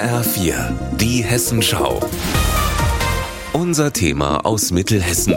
HR4, die Hessenschau. Unser Thema aus Mittelhessen.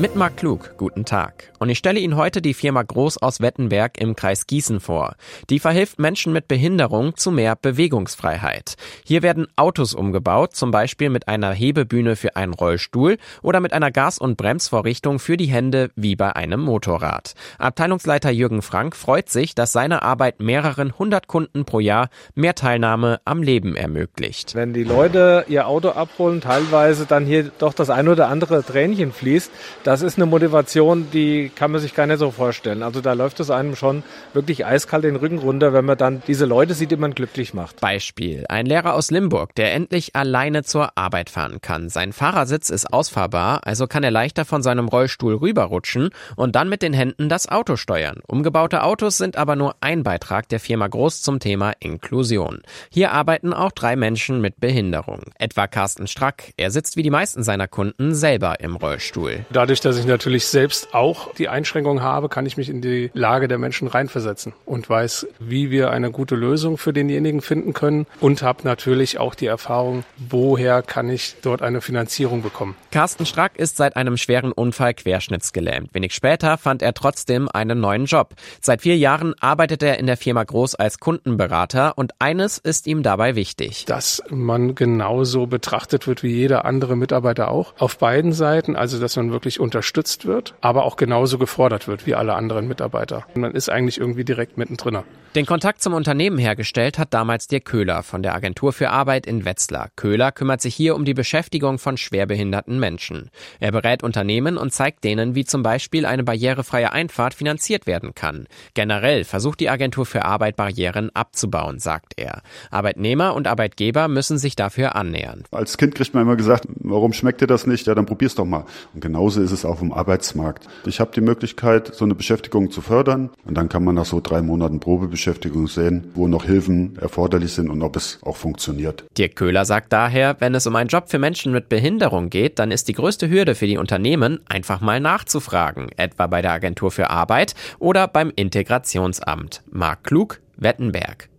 Mit Marc Klug, guten Tag. Und ich stelle Ihnen heute die Firma Groß aus Wettenberg im Kreis Gießen vor. Die verhilft Menschen mit Behinderung zu mehr Bewegungsfreiheit. Hier werden Autos umgebaut, zum Beispiel mit einer Hebebühne für einen Rollstuhl oder mit einer Gas- und Bremsvorrichtung für die Hände wie bei einem Motorrad. Abteilungsleiter Jürgen Frank freut sich, dass seine Arbeit mehreren hundert Kunden pro Jahr mehr Teilnahme am Leben ermöglicht. Wenn die Leute ihr Auto abholen, teilweise dann hier doch das ein oder andere Tränchen fließt, das ist eine Motivation, die kann man sich gar nicht so vorstellen. Also da läuft es einem schon wirklich eiskalt den Rücken runter, wenn man dann diese Leute sieht, die man glücklich macht. Beispiel. Ein Lehrer aus Limburg, der endlich alleine zur Arbeit fahren kann. Sein Fahrersitz ist ausfahrbar, also kann er leichter von seinem Rollstuhl rüberrutschen und dann mit den Händen das Auto steuern. Umgebaute Autos sind aber nur ein Beitrag der Firma Groß zum Thema Inklusion. Hier arbeiten auch drei Menschen mit Behinderung. Etwa Carsten Strack. Er sitzt wie die meisten seiner Kunden selber im Rollstuhl. Dadurch, dass ich natürlich selbst auch die Einschränkung habe, kann ich mich in die Lage der Menschen reinversetzen und weiß, wie wir eine gute Lösung für denjenigen finden können und habe natürlich auch die Erfahrung, woher kann ich dort eine Finanzierung bekommen. Carsten Strack ist seit einem schweren Unfall querschnittsgelähmt. Wenig später fand er trotzdem einen neuen Job. Seit vier Jahren arbeitet er in der Firma Groß als Kundenberater und eines ist ihm dabei wichtig. Dass man genauso betrachtet wird wie jeder andere Mitarbeiter Mitarbeiter auch. Auf beiden Seiten, also dass man wirklich unterstützt wird, aber auch genauso gefordert wird wie alle anderen Mitarbeiter. Und man ist eigentlich irgendwie direkt mittendrin. Den Kontakt zum Unternehmen hergestellt hat damals Dirk Köhler von der Agentur für Arbeit in Wetzlar. Köhler kümmert sich hier um die Beschäftigung von schwerbehinderten Menschen. Er berät Unternehmen und zeigt denen, wie zum Beispiel eine barrierefreie Einfahrt finanziert werden kann. Generell versucht die Agentur für Arbeit Barrieren abzubauen, sagt er. Arbeitnehmer und Arbeitgeber müssen sich dafür annähern. Als Kind kriegt man immer gesagt, warum schmeckt dir das nicht? Ja, dann probier's doch mal. Und genauso ist es auch im Arbeitsmarkt. Ich habe die Möglichkeit, so eine Beschäftigung zu fördern und dann kann man nach so drei Monaten Probebeschäftigung sehen, wo noch Hilfen erforderlich sind und ob es auch funktioniert. Dirk Köhler sagt daher, wenn es um einen Job für Menschen mit Behinderung geht, dann ist die größte Hürde für die Unternehmen, einfach mal nachzufragen, etwa bei der Agentur für Arbeit oder beim Integrationsamt. Marc Klug, Wettenberg.